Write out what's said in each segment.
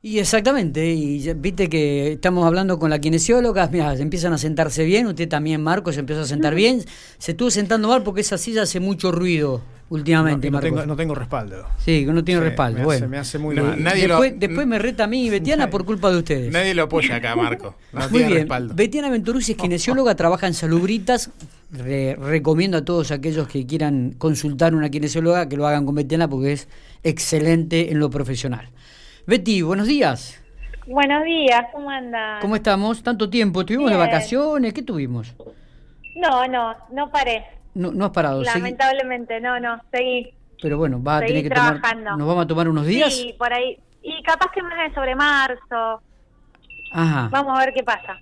Y exactamente, y ya viste que estamos hablando con la kinesióloga, mira, empiezan a sentarse bien, usted también, Marco, se empieza a sentar bien, se estuvo sentando mal porque esa silla hace mucho ruido últimamente, no, Marcos. tengo, no tengo respaldo. Sí, que no tiene Sí, respaldo, me hace- bueno. me hace muy mal. Nadie después, lo- después me reta a mí y Betiana por culpa de ustedes. Nadie lo apoya acá, Marco. No Muy tiene bien, respaldo. Betiana Venturuzzi es kinesióloga, trabaja en Salubritas. Re- recomiendo a todos aquellos que quieran consultar una kinesióloga que lo hagan con Betiana porque es excelente en lo profesional. Betty, buenos días. Buenos días, ¿cómo andan? ¿Cómo estamos? ¿Tanto tiempo? ¿Estuvimos de vacaciones? ¿Qué tuvimos? No, no, no paré. No, no has parado, seguí- Lamentablemente, no, no, seguí. pero bueno, vas a seguí tener que tomar. trabajando. ¿Nos vamos a tomar unos días? Sí, por ahí. Y capaz que más sobre marzo. Ajá. Vamos a ver qué pasa.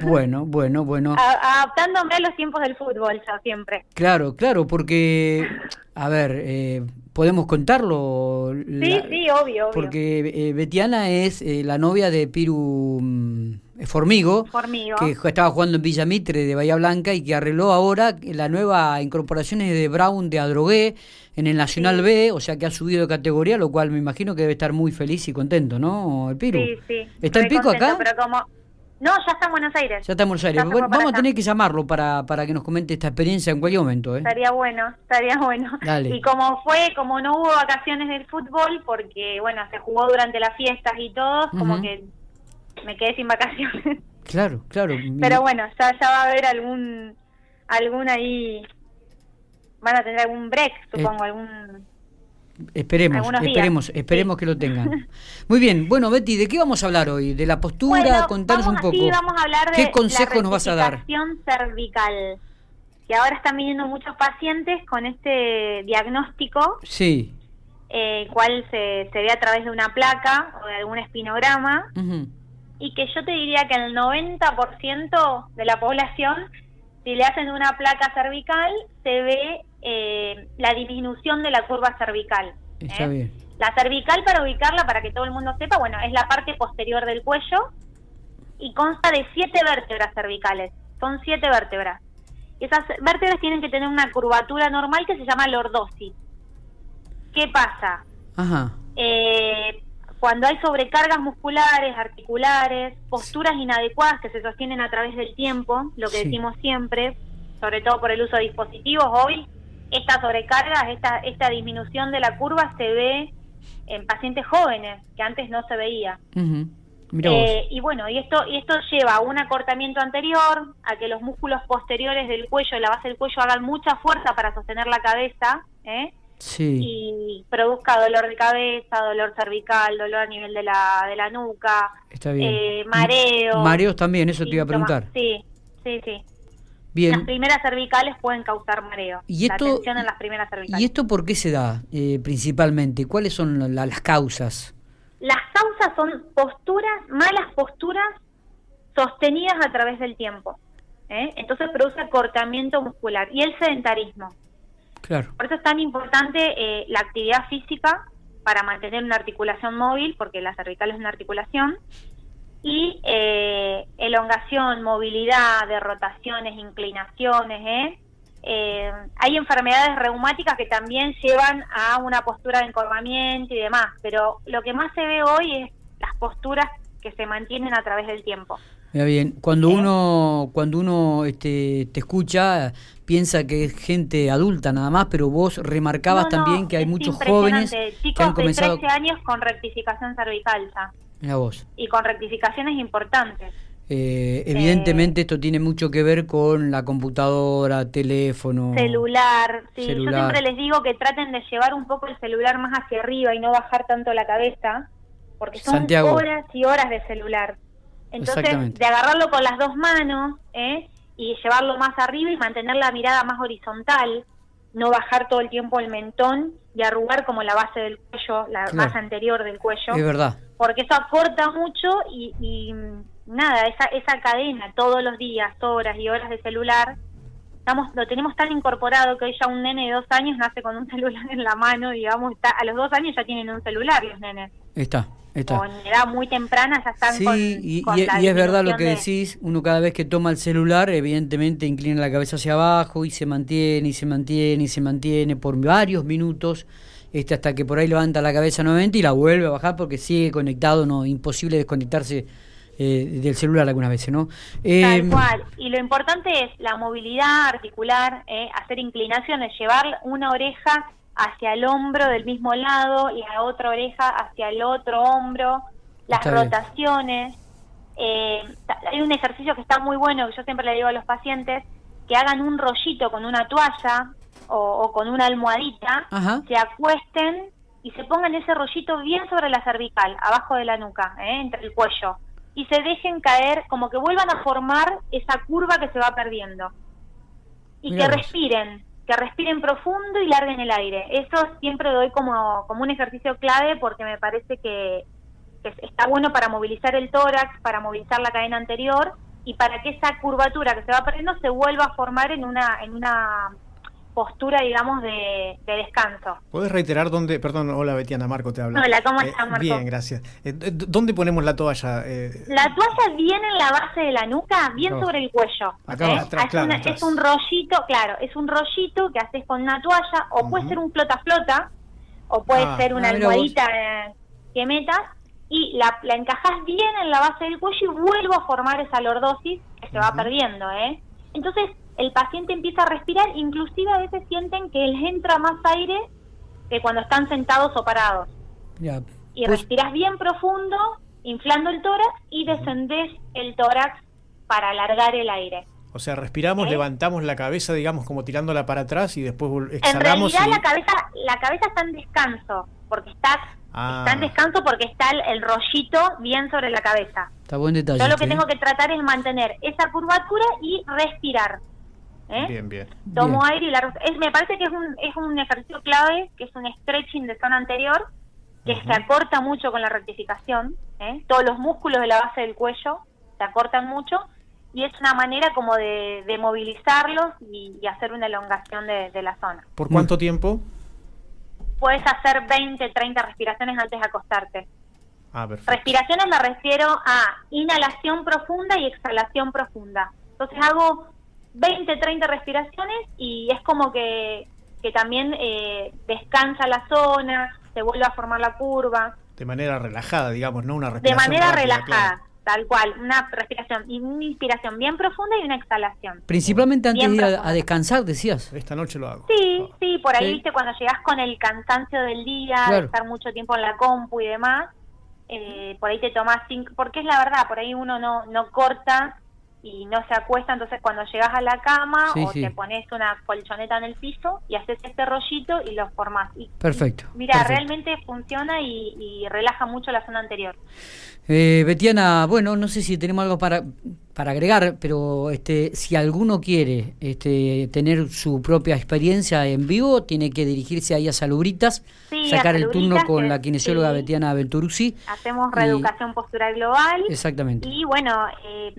Bueno, bueno, bueno. A- adaptándome a los tiempos del fútbol, yo siempre. Claro, claro, porque, a ver, eh, ¿podemos contarlo? Sí, La- sí, obvio, obvio. Porque eh, Betiana es eh, la novia de Piru mm, Formigo, Formigo. que estaba jugando en Villa Mitre de Bahía Blanca y que arregló ahora la nueva incorporación es de Brown de Adrogué en el Nacional B, o sea que ha subido de categoría, lo cual me imagino que debe estar muy feliz y contento, ¿no? El Piru. Sí, sí. ¿Está el Pico contento, acá? Pero como... No, ya está en Buenos Aires. Ya está en Buenos Aires. Bueno, vamos a tener que llamarlo para, para que nos comente esta experiencia en cualquier momento, ¿eh? Estaría bueno, estaría bueno. Dale. Y como fue, como no hubo vacaciones del fútbol, porque bueno, se jugó durante las fiestas y todo, como que me quedé sin vacaciones. Claro, claro. Pero bueno, ya, ya va a haber algún, algún ahí, van a tener algún break, supongo, algún... Esperemos, esperemos, esperemos Sí. que lo tengan. Muy bien, bueno Betty, ¿de qué vamos a hablar hoy? ¿De la postura? Bueno, Contanos un poco. vamos a hablar de ¿Qué consejo la nos vas a dar? cervical. Que ahora están viniendo muchos pacientes con este diagnóstico, Sí. eh, cual se, se ve a través de una placa o de algún espinograma, y que yo te diría que el 90% de la población, si le hacen una placa cervical, se ve eh, la disminución de la curva cervical. Está ¿eh? bien. La cervical, para ubicarla, para que todo el mundo sepa, bueno, es la parte posterior del cuello y consta de siete vértebras cervicales. Son siete vértebras. Y esas vértebras tienen que tener una curvatura normal que se llama lordosis. ¿Qué pasa? Ajá. Eh, cuando hay sobrecargas musculares, articulares, posturas inadecuadas que se sostienen a través del tiempo, lo que Sí. decimos siempre, sobre todo por el uso de dispositivos, hoy esta sobrecarga, esta, esta disminución de la curva se ve en pacientes jóvenes, que antes no se veía. Eh, vos. y bueno, y esto, y esto lleva a un acortamiento anterior, a que los músculos posteriores del cuello, la base del cuello, hagan mucha fuerza para sostener la cabeza, ¿eh? Sí. y produzca dolor de cabeza, dolor cervical, dolor a nivel de la, de la nuca, Está bien. eh, mareo. Mareos también, eso te iba a preguntar. Sí, sí, sí. Las Bien. primeras cervicales pueden causar mareo. ¿Y esto, la tensión en las primeras cervicales. ¿Y esto por qué se da eh, principalmente? ¿Cuáles son la- las causas? Las causas son posturas, malas posturas sostenidas a través del tiempo. ¿eh? Entonces produce acortamiento muscular y el sedentarismo. Por eso es tan importante eh, la actividad física para mantener una articulación móvil, porque la cervical es una articulación, y eh, elongación, movilidad, de rotaciones, inclinaciones. ¿eh? Eh, hay enfermedades reumáticas que también llevan a una postura de encorvamiento y demás, pero lo que más se ve hoy es las posturas que se mantienen a través del tiempo. Mira bien, cuando ¿Eh? uno cuando uno este, te escucha piensa que es gente adulta nada más, pero vos remarcabas No, no, también que hay muchos jóvenes impresionante. que Chicos han comenzado. de 13 años con rectificación cervical ya. Mira vos. y con rectificaciones importantes. Eh, evidentemente esto tiene mucho que ver con la computadora, teléfono. Celular, sí. Celular. Yo siempre les digo que traten de llevar un poco el celular más hacia arriba y no bajar tanto la cabeza, porque son Santiago. horas y horas de celular. Entonces, de agarrarlo con las dos manos ¿eh? y llevarlo más arriba y mantener la mirada más horizontal, no bajar todo el tiempo el mentón y arrugar como la base del cuello, la Claro. más anterior del cuello. Es verdad. porque eso acorta mucho y, y, nada, esa, esa cadena todos los días, horas y horas de celular, estamos lo tenemos tan incorporado que hoy ya un nene de dos años nace con un celular en la mano, digamos, está, a los dos años ya tienen un celular los nenes, Está, está. o en edad muy temprana ya están Sí, con, y, con y- la y es verdad lo que de- decís, uno cada vez que toma el celular, evidentemente inclina la cabeza hacia abajo y se mantiene y se mantiene y se mantiene por varios minutos este, hasta que por ahí levanta la cabeza nuevamente y la vuelve a bajar porque sigue conectado, no imposible desconectarse eh, del celular algunas veces, ¿no? Tal Eh, cual. Y lo importante es la movilidad articular, eh, hacer inclinaciones, llevar una oreja hacia el hombro del mismo lado, la otra oreja hacia el otro hombro, las Está rotaciones. Eh, hay un ejercicio que está muy bueno, que yo siempre le digo a los pacientes, que hagan un rollito con una toalla o, o con una almohadita, Ajá. se acuesten y se pongan ese rollito bien sobre la cervical, abajo de la nuca, ¿eh? entre el cuello, y se dejen caer, como que vuelvan a formar esa curva que se va perdiendo. Y Mirá que respiren, que respiren profundo y larguen el aire. Eso siempre doy como, como un ejercicio clave porque me parece que, que está bueno para movilizar el tórax, para movilizar la cadena anterior y para que esa curvatura que se va perdiendo se vuelva a formar en una, en una postura, digamos, de, de descanso. ¿Puedes reiterar dónde, perdón, hola Betiana, Marco te habla. Hola, ¿cómo Eh, estás, Marco? Bien, gracias. Eh, ¿Dónde ponemos la toalla? Eh, La toalla viene en la base de la nuca, bien sobre el cuello. Acá ¿eh? atrás, es, claro, una- atrás. es un rollito, claro, es un rollito que haces con una toalla, o puede ser un flota-flota, o puede Ah. ser una Ah, almohadita eh, que metas, y la, la encajás bien en la base del cuello y vuelvo a formar esa lordosis que se va perdiendo. ¿eh? Entonces, el paciente empieza a respirar, inclusive a veces sienten que les entra más aire que cuando están sentados o parados ya, y pues- respirás bien profundo, inflando el tórax y descendés el tórax para alargar el aire. o sea, respiramos, ¿Eh? levantamos la cabeza, digamos, como tirándola para atrás y después vol- En exhalamos. realidad y- la cabeza la cabeza está en descanso, porque está, Ah. está en descanso porque está el, el rollito bien sobre la cabeza. está buen detalle. Yo lo que este, tengo ¿eh? que tratar es mantener esa curvatura y respirar. ¿Eh? Bien, bien. Tomo Bien. aire y la es, me parece que es un, es un ejercicio clave, que es un stretching de zona anterior, que se acorta mucho con la rectificación. ¿eh? Todos los músculos de la base del cuello se acortan mucho y es una manera como de, de movilizarlos y, y hacer una elongación de, de la zona. ¿Por cuánto tiempo? Puedes hacer 20, 30 respiraciones antes de acostarte. Ah. Respiraciones me refiero a inhalación profunda y exhalación profunda. Entonces hago 20, 30 respiraciones y es como que, que también eh, descansa la zona, se vuelve a formar la curva, De manera relajada, digamos, no una de respiración manera rápida, relajada, claro. tal cual, una respiración, y una inspiración bien profunda y una exhalación. Principalmente antes Bien de ir a, descansar, decías. Esta noche lo hago. Sí, Ah. sí, por ahí, Sí. viste, cuando llegas con el cansancio del día, Claro. de estar mucho tiempo en la compu y demás, eh, por ahí te tomas cinco, porque es la verdad, por ahí uno no, no corta y no se acuesta, entonces cuando llegas a la cama Sí, o sí. te pones una colchoneta en el piso y haces este rollito y lo formás. Y, Perfecto. mira, perfecto. realmente funciona y, y relaja mucho la zona anterior. Eh, Betiana, bueno, no sé si tenemos algo para, para agregar, pero este, si alguno quiere este, tener su propia experiencia en vivo, tiene que dirigirse ahí a Salubritas, Sí, sacar a el turno con que- la kinesióloga sí. Betiana Venturuzzi. Hacemos Y- reeducación postural global. Exactamente. Y bueno, eh,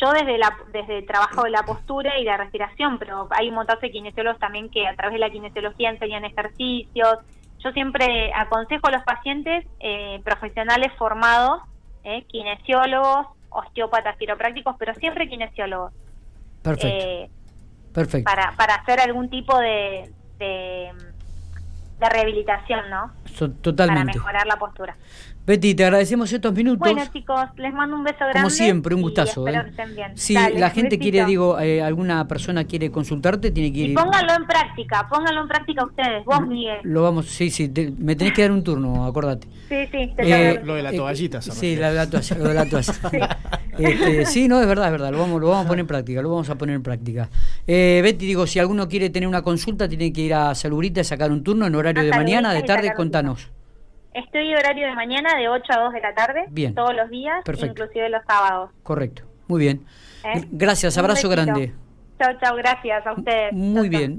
yo desde la desde el trabajo de la postura y la respiración, pero hay un montón de kinesiólogos también que a través de la kinesiología enseñan ejercicios. Yo siempre aconsejo a los pacientes eh, profesionales formados, eh, kinesiólogos, osteópatas, quiroprácticos, pero siempre kinesiólogos, Perfecto. eh, perfecto. para, para hacer algún tipo de, de, de rehabilitación, ¿no? So- Para totalmente. mejorar la postura. Betty, te agradecemos estos minutos. Bueno, chicos, les mando un beso grande. Como siempre, un y gustazo. espero ¿eh? que estén bien. Si Dale, la gente besito. quiere, digo, eh, alguna persona quiere consultarte, tiene que Y ir. pónganlo en práctica, pónganlo en práctica ustedes, vos, Miguel. Lo vamos, sí, sí, te- me tenés que dar un turno, acordate. Sí, sí, te Eh, Lo de la toallita, se Sí, la, la toalla, lo de la toalla. Este, sí, no, es verdad, es verdad, lo vamos, lo vamos a poner en práctica, lo vamos a poner en práctica. Eh, Betty, digo, si alguno quiere tener una consulta, tiene que ir a Salubrita y sacar un turno en horario A de mañana, de y tarde, contanos. Estoy horario de mañana de 8 a 2 de la tarde, Bien. todos los días, Perfecto. inclusive los sábados. Correcto, muy bien. ¿eh? Gracias, abrazo grande. Chau, chau, gracias a ustedes. Muy Chau, chau. bien.